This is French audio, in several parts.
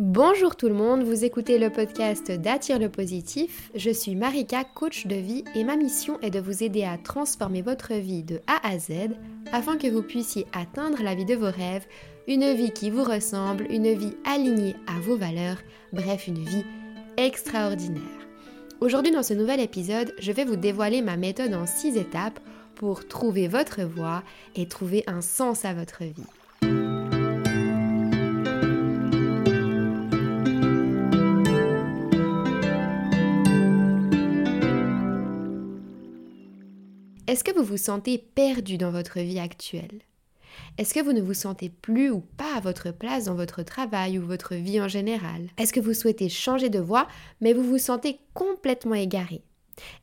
Bonjour tout le monde, vous écoutez le podcast d'Attire le positif. Je suis Marika, coach de vie et ma mission est de vous aider à transformer votre vie de A à Z afin que vous puissiez atteindre la vie de vos rêves, une vie qui vous ressemble, une vie alignée à vos valeurs, bref une vie extraordinaire. Aujourd'hui dans ce nouvel épisode, je vais vous dévoiler ma méthode en 6 étapes pour trouver votre voie et trouver un sens à votre vie. Est-ce que vous vous sentez perdu dans votre vie actuelle? Est-ce que vous ne vous sentez plus ou pas à votre place dans votre travail ou votre vie en général? Est-ce que vous souhaitez changer de voie mais vous vous sentez complètement égaré?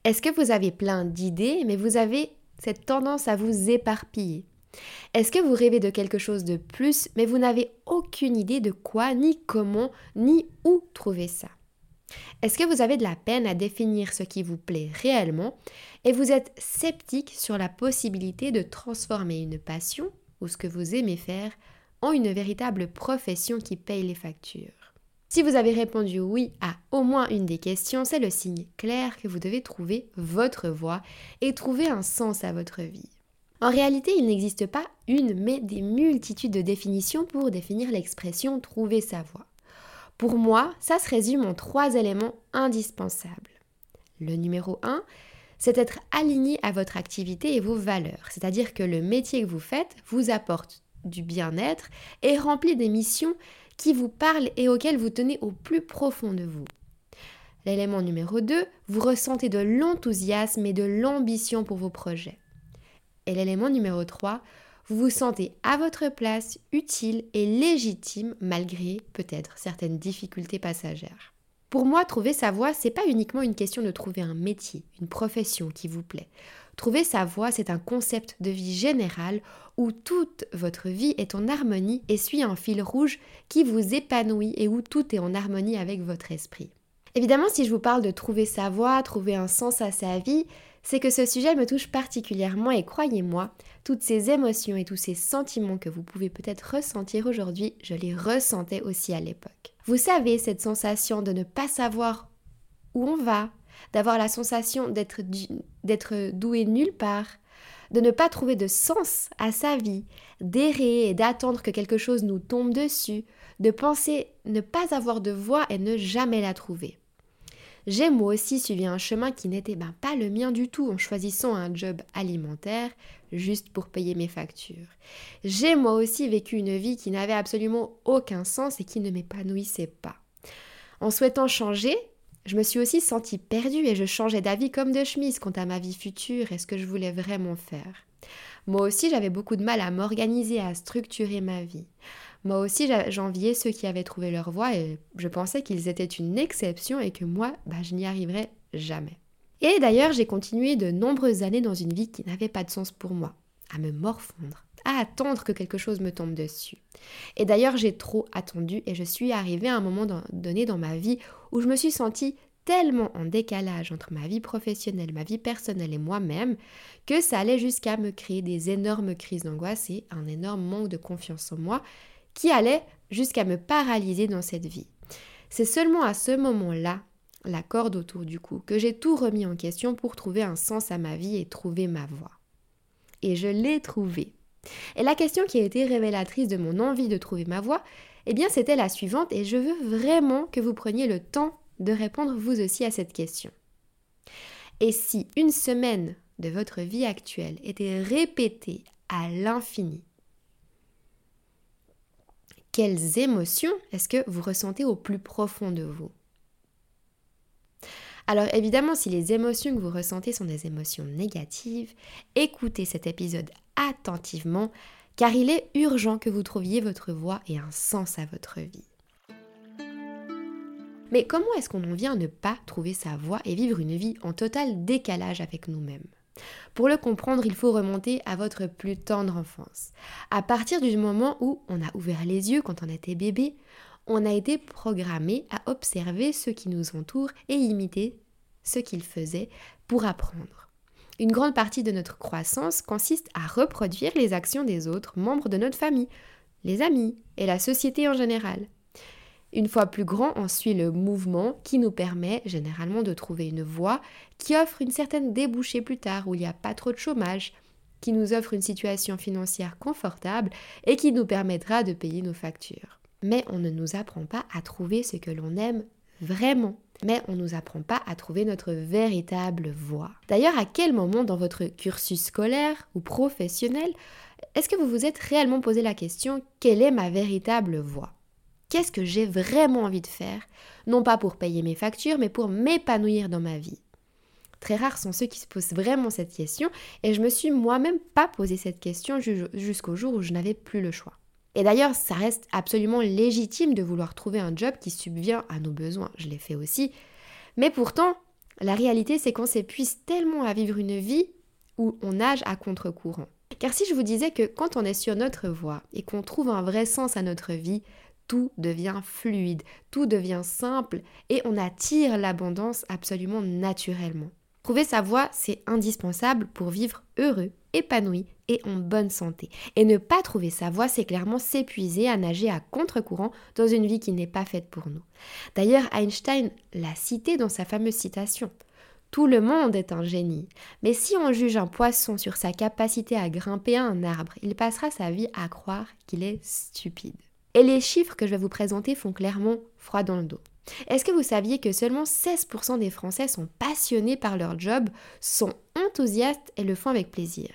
Est-ce que vous avez plein d'idées mais vous avez cette tendance à vous éparpiller? Est-ce que vous rêvez de quelque chose de plus mais vous n'avez aucune idée de quoi, ni comment, ni où trouver ça? Est-ce que vous avez de la peine à définir ce qui vous plaît réellement et vous êtes sceptique sur la possibilité de transformer une passion ou ce que vous aimez faire en une véritable profession qui paye les factures? Si vous avez répondu oui à au moins une des questions, c'est le signe clair que vous devez trouver votre voie et trouver un sens à votre vie. En réalité, il n'existe pas une, mais des multitudes de définitions pour définir l'expression trouver sa voie. Pour moi, ça se résume en trois éléments indispensables. Le numéro 1, c'est être aligné à votre activité et vos valeurs, c'est-à-dire que le métier que vous faites vous apporte du bien-être et remplit des missions qui vous parlent et auxquelles vous tenez au plus profond de vous. L'élément numéro 2, vous ressentez de l'enthousiasme et de l'ambition pour vos projets. Et l'élément numéro 3, vous vous sentez à votre place, utile et légitime malgré peut-être certaines difficultés passagères. Pour moi, trouver sa voie, c'est pas uniquement une question de trouver un métier, une profession qui vous plaît. Trouver sa voie, c'est un concept de vie général où toute votre vie est en harmonie et suit un fil rouge qui vous épanouit et où tout est en harmonie avec votre esprit. Évidemment, si je vous parle de trouver sa voie, trouver un sens à sa vie, c'est que ce sujet me touche particulièrement et croyez-moi, toutes ces émotions et tous ces sentiments que vous pouvez peut-être ressentir aujourd'hui, je les ressentais aussi à l'époque. Vous savez, cette sensation de ne pas savoir où on va, d'avoir la sensation d'être, doué nulle part, de ne pas trouver de sens à sa vie, d'errer et d'attendre que quelque chose nous tombe dessus, de penser ne pas avoir de voix et ne jamais la trouver. J'ai moi aussi suivi un chemin qui n'était ben, pas le mien du tout en choisissant un job alimentaire juste pour payer mes factures. J'ai moi aussi vécu une vie qui n'avait absolument aucun sens et qui ne m'épanouissait pas. En souhaitant changer, je me suis aussi sentie perdue et je changeais d'avis comme de chemise quant à ma vie future et ce que je voulais vraiment faire. Moi aussi, j'avais beaucoup de mal à m'organiser, à structurer ma vie. Moi aussi, j'enviais ceux qui avaient trouvé leur voie et je pensais qu'ils étaient une exception et que moi, bah, je n'y arriverais jamais. Et d'ailleurs, j'ai continué de nombreuses années dans une vie qui n'avait pas de sens pour moi, à me morfondre, à attendre que quelque chose me tombe dessus. Et d'ailleurs, j'ai trop attendu et je suis arrivée à un moment donné dans ma vie où je me suis sentie tellement en décalage entre ma vie professionnelle, ma vie personnelle et moi-même que ça allait jusqu'à me créer des énormes crises d'angoisse et un énorme manque de confiance en moi qui allait jusqu'à me paralyser dans cette vie. C'est seulement à ce moment-là, la corde autour du cou, que j'ai tout remis en question pour trouver un sens à ma vie et trouver ma voie. Et je l'ai trouvé. Et la question qui a été révélatrice de mon envie de trouver ma voie, eh bien c'était la suivante et je veux vraiment que vous preniez le temps de répondre vous aussi à cette question. Et si une semaine de votre vie actuelle était répétée à l'infini, quelles émotions est-ce que vous ressentez au plus profond de vous? Alors évidemment, si les émotions que vous ressentez sont des émotions négatives, écoutez cet épisode attentivement, car il est urgent que vous trouviez votre voix et un sens à votre vie. Mais comment est-ce qu'on en vient à ne pas trouver sa voix et vivre une vie en total décalage avec nous-mêmes? Pour le comprendre, il faut remonter à votre plus tendre enfance. À partir du moment où on a ouvert les yeux quand on était bébé, on a été programmé à observer ceux qui nous entourent et imiter ce qu'ils faisaient pour apprendre. Une grande partie de notre croissance consiste à reproduire les actions des autres membres de notre famille, les amis et la société en général. Une fois plus grand, on suit le mouvement qui nous permet généralement de trouver une voie qui offre une certaine débouchée plus tard, où il n'y a pas trop de chômage, qui nous offre une situation financière confortable et qui nous permettra de payer nos factures. Mais on ne nous apprend pas à trouver ce que l'on aime vraiment. Mais on ne nous apprend pas à trouver notre véritable voie. D'ailleurs, à quel moment dans votre cursus scolaire ou professionnel est-ce que vous vous êtes réellement posé la question quelle est ma véritable voie? Qu'est-ce que j'ai vraiment envie de faire Non pas pour payer mes factures, mais pour m'épanouir dans ma vie. Très rares sont ceux qui se posent vraiment cette question et je me suis moi-même pas posé cette question jusqu'au jour où je n'avais plus le choix. Et d'ailleurs, ça reste absolument légitime de vouloir trouver un job qui subvient à nos besoins. Je l'ai fait aussi. Mais pourtant, la réalité, c'est qu'on s'épuise tellement à vivre une vie où on nage à contre-courant. Car si je vous disais que quand on est sur notre voie et qu'on trouve un vrai sens à notre vie, tout devient fluide, tout devient simple et on attire l'abondance absolument naturellement. Trouver sa voie, c'est indispensable pour vivre heureux, épanoui et en bonne santé. Et ne pas trouver sa voie, c'est clairement s'épuiser à nager à contre-courant dans une vie qui n'est pas faite pour nous. D'ailleurs, Einstein l'a cité dans sa fameuse citation. Tout le monde est un génie. Mais si on juge un poisson sur sa capacité à grimper à un arbre, il passera sa vie à croire qu'il est stupide. Et les chiffres que je vais vous présenter font clairement froid dans le dos. Est-ce que vous saviez que seulement 16% des Français sont passionnés par leur job, sont enthousiastes et le font avec plaisir?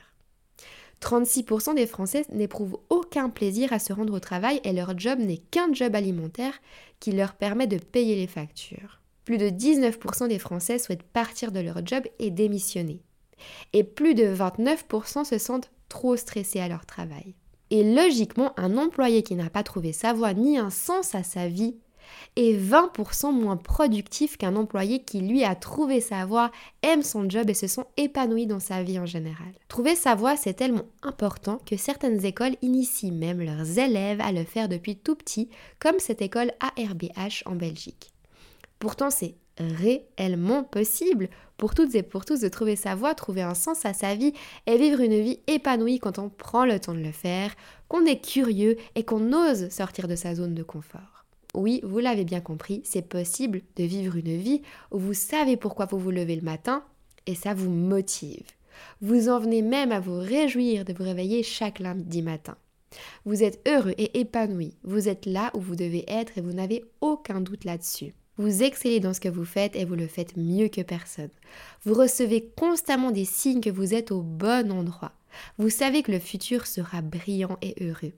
36% des Français n'éprouvent aucun plaisir à se rendre au travail et leur job n'est qu'un job alimentaire qui leur permet de payer les factures. Plus de 19% des Français souhaitent partir de leur job et démissionner. Et plus de 29% se sentent trop stressés à leur travail. Et logiquement, un employé qui n'a pas trouvé sa voie ni un sens à sa vie est 20% moins productif qu'un employé qui lui a trouvé sa voie, aime son job et se sent épanoui dans sa vie en général. Trouver sa voie, c'est tellement important que certaines écoles initient même leurs élèves à le faire depuis tout petit, comme cette école ARBH en Belgique. Pourtant, c'est réellement possible pour toutes et pour tous de trouver sa voie, trouver un sens à sa vie et vivre une vie épanouie quand on prend le temps de le faire, qu'on est curieux et qu'on ose sortir de sa zone de confort. Oui, vous l'avez bien compris, c'est possible de vivre une vie où vous savez pourquoi vous vous levez le matin et ça vous motive. Vous en venez même à vous réjouir de vous réveiller chaque lundi matin. Vous êtes heureux et épanoui, vous êtes là où vous devez être et vous n'avez aucun doute là-dessus. Vous excellez dans ce que vous faites et vous le faites mieux que personne. Vous recevez constamment des signes que vous êtes au bon endroit. Vous savez que le futur sera brillant et heureux.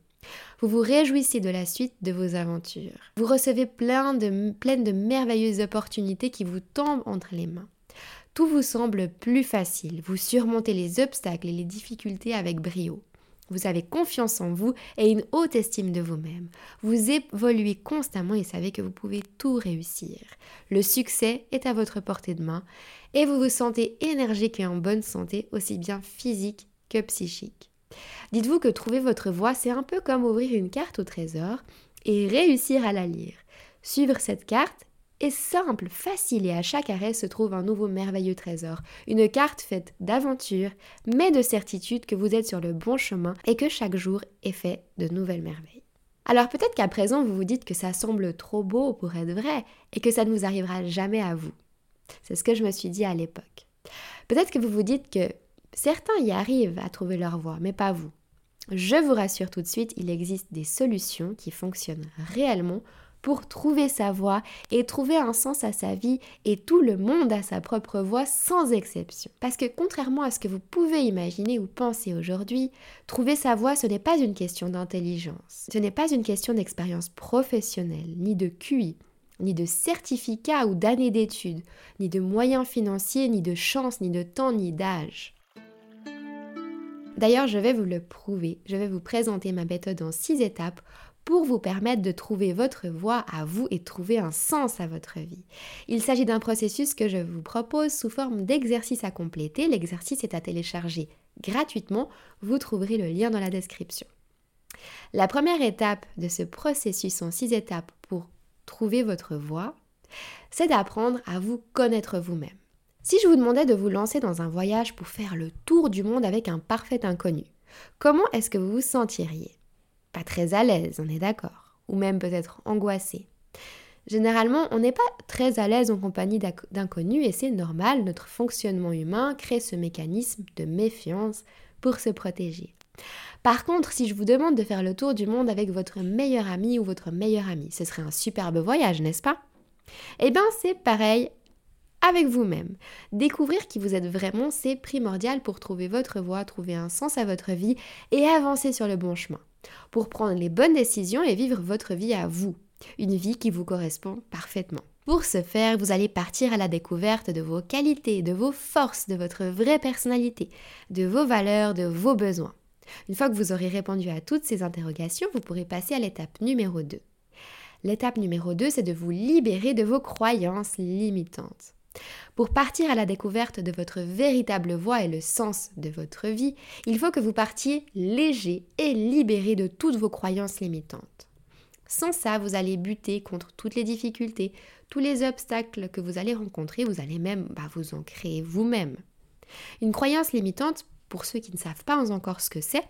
Vous vous réjouissez de la suite de vos aventures. Vous recevez plein de, plein de merveilleuses opportunités qui vous tombent entre les mains. Tout vous semble plus facile. Vous surmontez les obstacles et les difficultés avec brio. Vous avez confiance en vous et une haute estime de vous-même. Vous évoluez constamment et savez que vous pouvez tout réussir. Le succès est à votre portée de main et vous vous sentez énergique et en bonne santé, aussi bien physique que psychique. Dites-vous que trouver votre voie, c'est un peu comme ouvrir une carte au trésor et réussir à la lire. Suivre cette carte simple, facile et à chaque arrêt se trouve un nouveau merveilleux trésor. Une carte faite d'aventures, mais de certitude que vous êtes sur le bon chemin et que chaque jour est fait de nouvelles merveilles. Alors peut-être qu'à présent vous vous dites que ça semble trop beau pour être vrai et que ça ne vous arrivera jamais à vous. C'est ce que je me suis dit à l'époque. Peut-être que vous vous dites que certains y arrivent à trouver leur voie, mais pas vous. Je vous rassure tout de suite, il existe des solutions qui fonctionnent réellement pour trouver sa voie et trouver un sens à sa vie et tout le monde a sa propre voie sans exception. Parce que contrairement à ce que vous pouvez imaginer ou penser aujourd'hui, trouver sa voie ce n'est pas une question d'intelligence, ce n'est pas une question d'expérience professionnelle, ni de QI, ni de certificat ou d'années d'études, ni de moyens financiers, ni de chance, ni de temps, ni d'âge. D'ailleurs, je vais vous le prouver, je vais vous présenter ma méthode en six étapes pour vous permettre de trouver votre voie à vous et trouver un sens à votre vie. Il s'agit d'un processus que je vous propose sous forme d'exercice à compléter. L'exercice est à télécharger gratuitement. Vous trouverez le lien dans la description. La première étape de ce processus en six étapes pour trouver votre voie, c'est d'apprendre à vous connaître vous-même. Si je vous demandais de vous lancer dans un voyage pour faire le tour du monde avec un parfait inconnu, comment est-ce que vous vous sentiriez? Pas très à l'aise, on est d'accord, ou même peut-être angoissé. Généralement, on n'est pas très à l'aise en compagnie d'inconnus et c'est normal, notre fonctionnement humain crée ce mécanisme de méfiance pour se protéger. Par contre, si je vous demande de faire le tour du monde avec votre meilleur ami ou votre meilleure amie, ce serait un superbe voyage, n'est-ce pas? Eh bien, c'est pareil avec vous-même. Découvrir qui vous êtes vraiment, c'est primordial pour trouver votre voie, trouver un sens à votre vie et avancer sur le bon chemin. Pour prendre les bonnes décisions et vivre votre vie à vous. Une vie qui vous correspond parfaitement. Pour ce faire, vous allez partir à la découverte de vos qualités, de vos forces, de votre vraie personnalité, de vos valeurs, de vos besoins. Une fois que vous aurez répondu à toutes ces interrogations, vous pourrez passer à l'étape numéro 2. L'étape numéro 2, c'est de vous libérer de vos croyances limitantes. Pour partir à la découverte de votre véritable voix et le sens de votre vie, il faut que vous partiez léger et libéré de toutes vos croyances limitantes. Sans ça, vous allez buter contre toutes les difficultés, tous les obstacles que vous allez rencontrer, vous allez même bah, vous en créer vous-même. Une croyance limitante, pour ceux qui ne savent pas encore ce que c'est,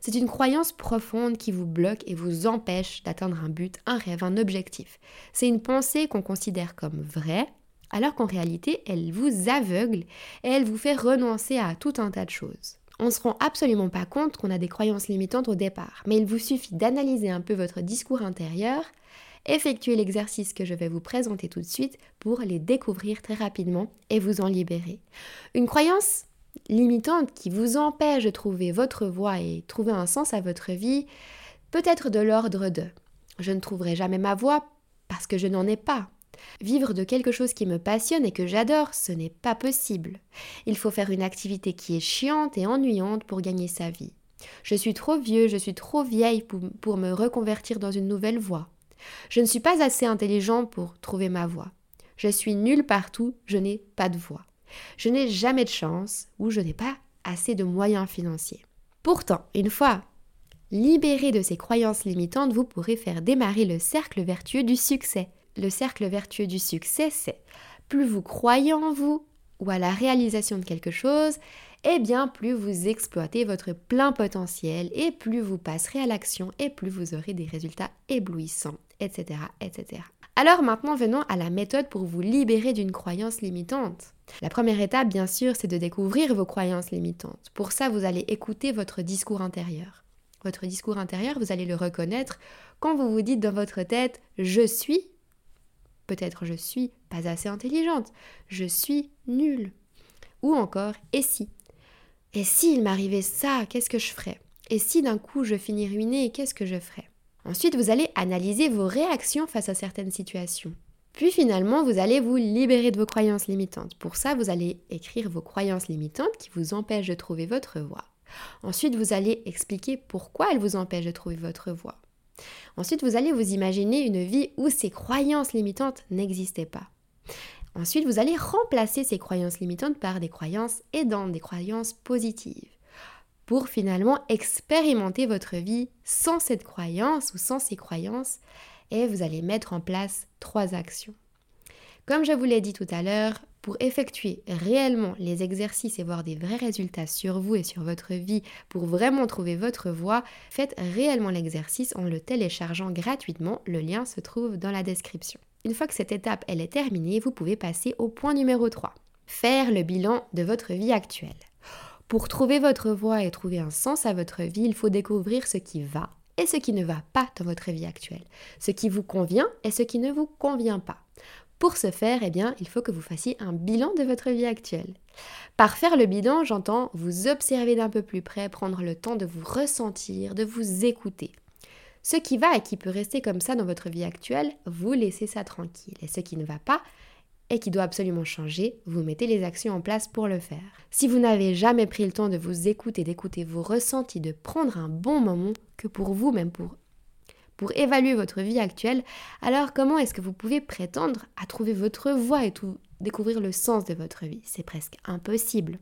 c'est une croyance profonde qui vous bloque et vous empêche d'atteindre un but, un rêve, un objectif. C'est une pensée qu'on considère comme vraie, alors qu'en réalité, elle vous aveugle et elle vous fait renoncer à tout un tas de choses. On ne se rend absolument pas compte qu'on a des croyances limitantes au départ, mais il vous suffit d'analyser un peu votre discours intérieur, effectuer l'exercice que je vais vous présenter tout de suite pour les découvrir très rapidement et vous en libérer. Une croyance limitante qui vous empêche de trouver votre voie et trouver un sens à votre vie peut être de l'ordre de je ne trouverai jamais ma voie parce que je n'en ai pas Vivre de quelque chose qui me passionne et que j'adore, ce n'est pas possible. Il faut faire une activité qui est chiante et ennuyante pour gagner sa vie. Je suis trop vieux, je suis trop vieille pour, me reconvertir dans une nouvelle voie. Je ne suis pas assez intelligent pour trouver ma voie. Je suis nulle partout, je n'ai pas de voie. Je n'ai jamais de chance ou je n'ai pas assez de moyens financiers. Pourtant, une fois libéré de ces croyances limitantes, vous pourrez faire démarrer le cercle vertueux du succès le cercle vertueux du succès, c'est plus vous croyez en vous ou à la réalisation de quelque chose, et bien plus vous exploitez votre plein potentiel et plus vous passerez à l'action et plus vous aurez des résultats éblouissants, etc., etc. Alors maintenant venons à la méthode pour vous libérer d'une croyance limitante. La première étape, bien sûr, c'est de découvrir vos croyances limitantes. Pour ça, vous allez écouter votre discours intérieur. Votre discours intérieur, vous allez le reconnaître quand vous vous dites dans votre tête ⁇ Je suis Peut-être je suis pas assez intelligente, je suis nulle. Ou encore, et si? Et si il m'arrivait ça, qu'est-ce que je ferais? Et si d'un coup je finis ruinée, qu'est-ce que je ferais? Ensuite, vous allez analyser vos réactions face à certaines situations. Puis finalement, vous allez vous libérer de vos croyances limitantes. Pour ça, vous allez écrire vos croyances limitantes qui vous empêchent de trouver votre voie. Ensuite, vous allez expliquer pourquoi elles vous empêchent de trouver votre voie. Ensuite, vous allez vous imaginer une vie où ces croyances limitantes n'existaient pas. Ensuite, vous allez remplacer ces croyances limitantes par des croyances aidantes, des croyances positives, pour finalement expérimenter votre vie sans cette croyance ou sans ces croyances, et vous allez mettre en place trois actions. Comme je vous l'ai dit tout à l'heure, pour effectuer réellement les exercices et voir des vrais résultats sur vous et sur votre vie, pour vraiment trouver votre voie, faites réellement l'exercice en le téléchargeant gratuitement. Le lien se trouve dans la description. Une fois que cette étape elle est terminée, vous pouvez passer au point numéro 3. Faire le bilan de votre vie actuelle. Pour trouver votre voie et trouver un sens à votre vie, il faut découvrir ce qui va et ce qui ne va pas dans votre vie actuelle, ce qui vous convient et ce qui ne vous convient pas. Pour ce faire, eh bien, il faut que vous fassiez un bilan de votre vie actuelle. Par faire le bilan, j'entends vous observer d'un peu plus près, prendre le temps de vous ressentir, de vous écouter. Ce qui va et qui peut rester comme ça dans votre vie actuelle, vous laissez ça tranquille. Et ce qui ne va pas et qui doit absolument changer, vous mettez les actions en place pour le faire. Si vous n'avez jamais pris le temps de vous écouter, d'écouter vos ressentis, de prendre un bon moment, que pour vous, même pour pour évaluer votre vie actuelle, alors comment est-ce que vous pouvez prétendre à trouver votre voie et tout découvrir le sens de votre vie? C'est presque impossible.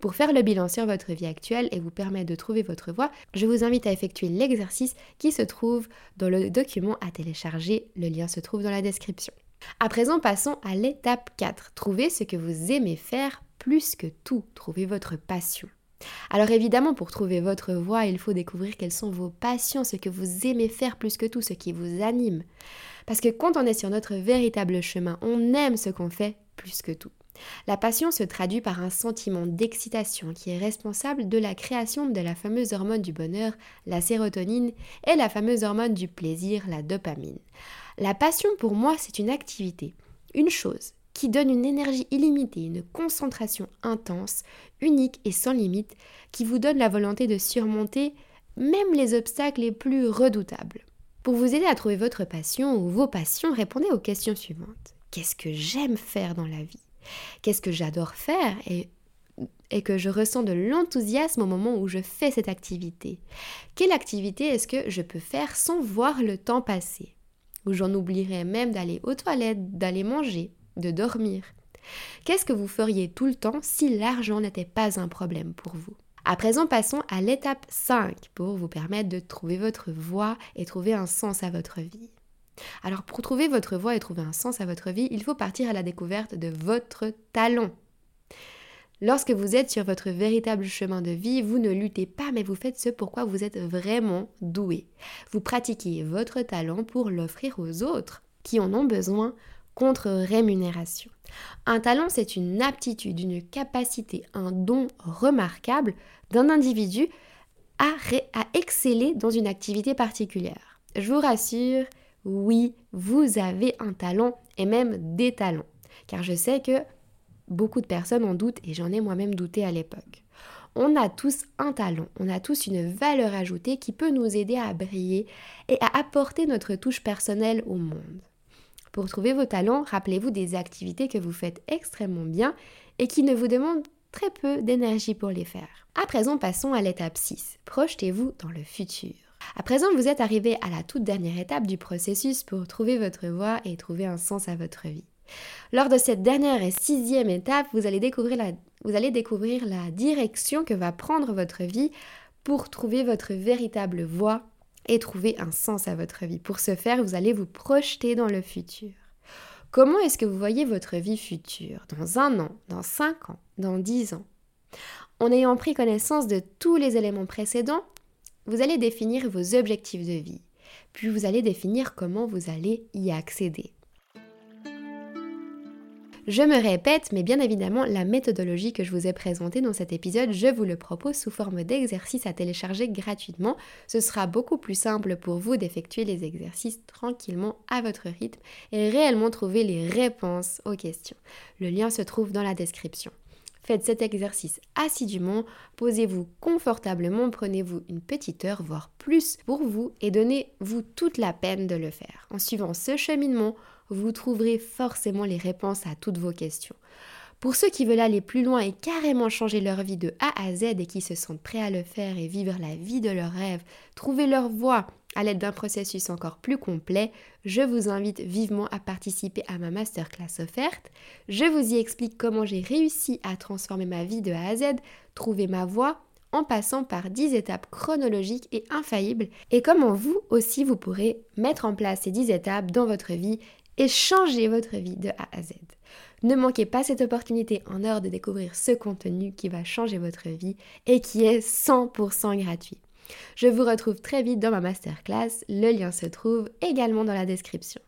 Pour faire le bilan sur votre vie actuelle et vous permettre de trouver votre voie, je vous invite à effectuer l'exercice qui se trouve dans le document à télécharger. Le lien se trouve dans la description. À présent, passons à l'étape 4. Trouvez ce que vous aimez faire plus que tout. Trouvez votre passion. Alors évidemment, pour trouver votre voie, il faut découvrir quelles sont vos passions, ce que vous aimez faire plus que tout, ce qui vous anime. Parce que quand on est sur notre véritable chemin, on aime ce qu'on fait plus que tout. La passion se traduit par un sentiment d'excitation qui est responsable de la création de la fameuse hormone du bonheur, la sérotonine, et la fameuse hormone du plaisir, la dopamine. La passion pour moi, c'est une activité, une chose qui donne une énergie illimitée, une concentration intense, unique et sans limite, qui vous donne la volonté de surmonter même les obstacles les plus redoutables. Pour vous aider à trouver votre passion ou vos passions, répondez aux questions suivantes. Qu'est-ce que j'aime faire dans la vie? Qu'est-ce que j'adore faire et, que je ressens de l'enthousiasme au moment où je fais cette activité? Quelle activité est-ce que je peux faire sans voir le temps passer? Ou j'en oublierais même d'aller aux toilettes, d'aller manger, de dormir Qu'est-ce que vous feriez tout le temps si l'argent n'était pas un problème pour vous? À présent, passons à l'étape 5 pour vous permettre de trouver votre voie et trouver un sens à votre vie. Alors pour trouver votre voie et trouver un sens à votre vie, il faut partir à la découverte de votre talent. Lorsque vous êtes sur votre véritable chemin de vie, vous ne luttez pas, mais vous faites ce pourquoi vous êtes vraiment doué. Vous pratiquez votre talent pour l'offrir aux autres qui en ont besoin contre rémunération. Un talent, c'est une aptitude, une capacité, un don remarquable d'un individu à, à exceller dans une activité particulière. Je vous rassure, oui, vous avez un talent et même des talents. Car je sais que beaucoup de personnes en doutent et j'en ai moi-même douté à l'époque. On a tous un talent, on a tous une valeur ajoutée qui peut nous aider à briller et à apporter notre touche personnelle au monde. Pour trouver vos talents, rappelez-vous des activités que vous faites extrêmement bien et qui ne vous demandent très peu d'énergie pour les faire. À présent, passons à l'étape 6. Projetez-vous dans le futur. À présent, vous êtes arrivé à la toute dernière étape du processus pour trouver votre voie et trouver un sens à votre vie. Lors de cette dernière et sixième étape, vous allez découvrir la, vous allez découvrir la direction que va prendre votre vie pour trouver votre véritable voie et trouver un sens à votre vie. Pour ce faire, vous allez vous projeter dans le futur. Comment est-ce que vous voyez votre vie future? Dans un an, dans cinq ans, dans dix ans? En ayant pris connaissance de tous les éléments précédents, vous allez définir vos objectifs de vie, puis vous allez définir comment vous allez y accéder. Je me répète, mais bien évidemment, la méthodologie que je vous ai présentée dans cet épisode, je vous le propose sous forme d'exercice à télécharger gratuitement. Ce sera beaucoup plus simple pour vous d'effectuer les exercices tranquillement à votre rythme et réellement trouver les réponses aux questions. Le lien se trouve dans la description. Faites cet exercice assidûment, posez-vous confortablement, prenez-vous une petite heure, voire plus pour vous et donnez-vous toute la peine de le faire. En suivant ce cheminement, vous trouverez forcément les réponses à toutes vos questions. Pour ceux qui veulent aller plus loin et carrément changer leur vie de A à Z et qui se sentent prêts à le faire et vivre la vie de leurs rêves, trouver leur voie à l'aide d'un processus encore plus complet, je vous invite vivement à participer à ma masterclass offerte. Je vous y explique comment j'ai réussi à transformer ma vie de A à Z, trouver ma voie en passant par 10 étapes chronologiques et infaillibles et comment vous aussi vous pourrez mettre en place ces 10 étapes dans votre vie et changer votre vie de A à Z. Ne manquez pas cette opportunité en heure de découvrir ce contenu qui va changer votre vie et qui est 100% gratuit. Je vous retrouve très vite dans ma masterclass, le lien se trouve également dans la description.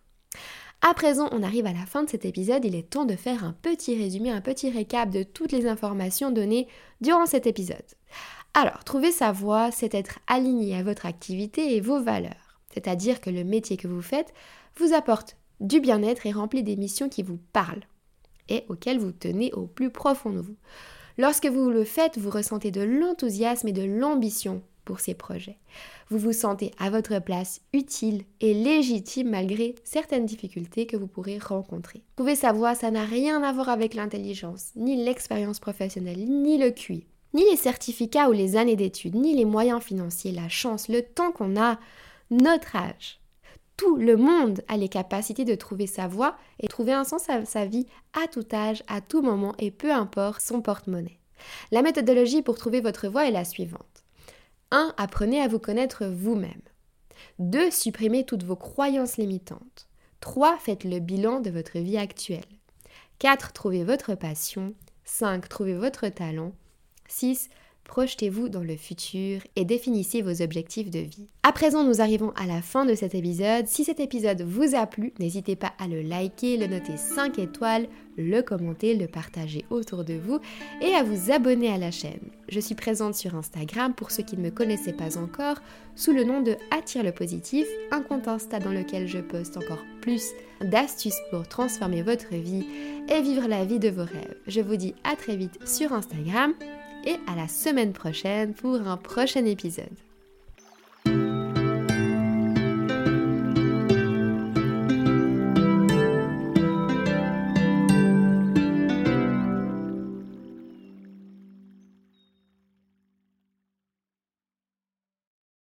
À présent, on arrive à la fin de cet épisode, il est temps de faire un petit résumé, un petit récap de toutes les informations données durant cet épisode. Alors, trouver sa voie, c'est être aligné à votre activité et vos valeurs. C'est-à-dire que le métier que vous faites vous apporte du bien-être et remplit des missions qui vous parlent et auxquelles vous tenez au plus profond de vous. Lorsque vous le faites, vous ressentez de l'enthousiasme et de l'ambition pour ces projets. Vous vous sentez à votre place utile et légitime malgré certaines difficultés que vous pourrez rencontrer. Trouver sa voix, ça n'a rien à voir avec l'intelligence, ni l'expérience professionnelle, ni le QI, ni les certificats ou les années d'études, ni les moyens financiers, la chance, le temps qu'on a, notre âge tout le monde a les capacités de trouver sa voie et trouver un sens à sa vie à tout âge, à tout moment et peu importe son porte-monnaie. La méthodologie pour trouver votre voie est la suivante. 1. Apprenez à vous connaître vous-même. 2. Supprimez toutes vos croyances limitantes. 3. Faites le bilan de votre vie actuelle. 4. Trouvez votre passion. 5. Trouvez votre talent. 6. Projetez-vous dans le futur et définissez vos objectifs de vie. À présent, nous arrivons à la fin de cet épisode. Si cet épisode vous a plu, n'hésitez pas à le liker, le noter 5 étoiles, le commenter, le partager autour de vous et à vous abonner à la chaîne. Je suis présente sur Instagram pour ceux qui ne me connaissaient pas encore sous le nom de Attire le positif, un compte Insta dans lequel je poste encore plus d'astuces pour transformer votre vie et vivre la vie de vos rêves. Je vous dis à très vite sur Instagram et à la semaine prochaine pour un prochain épisode.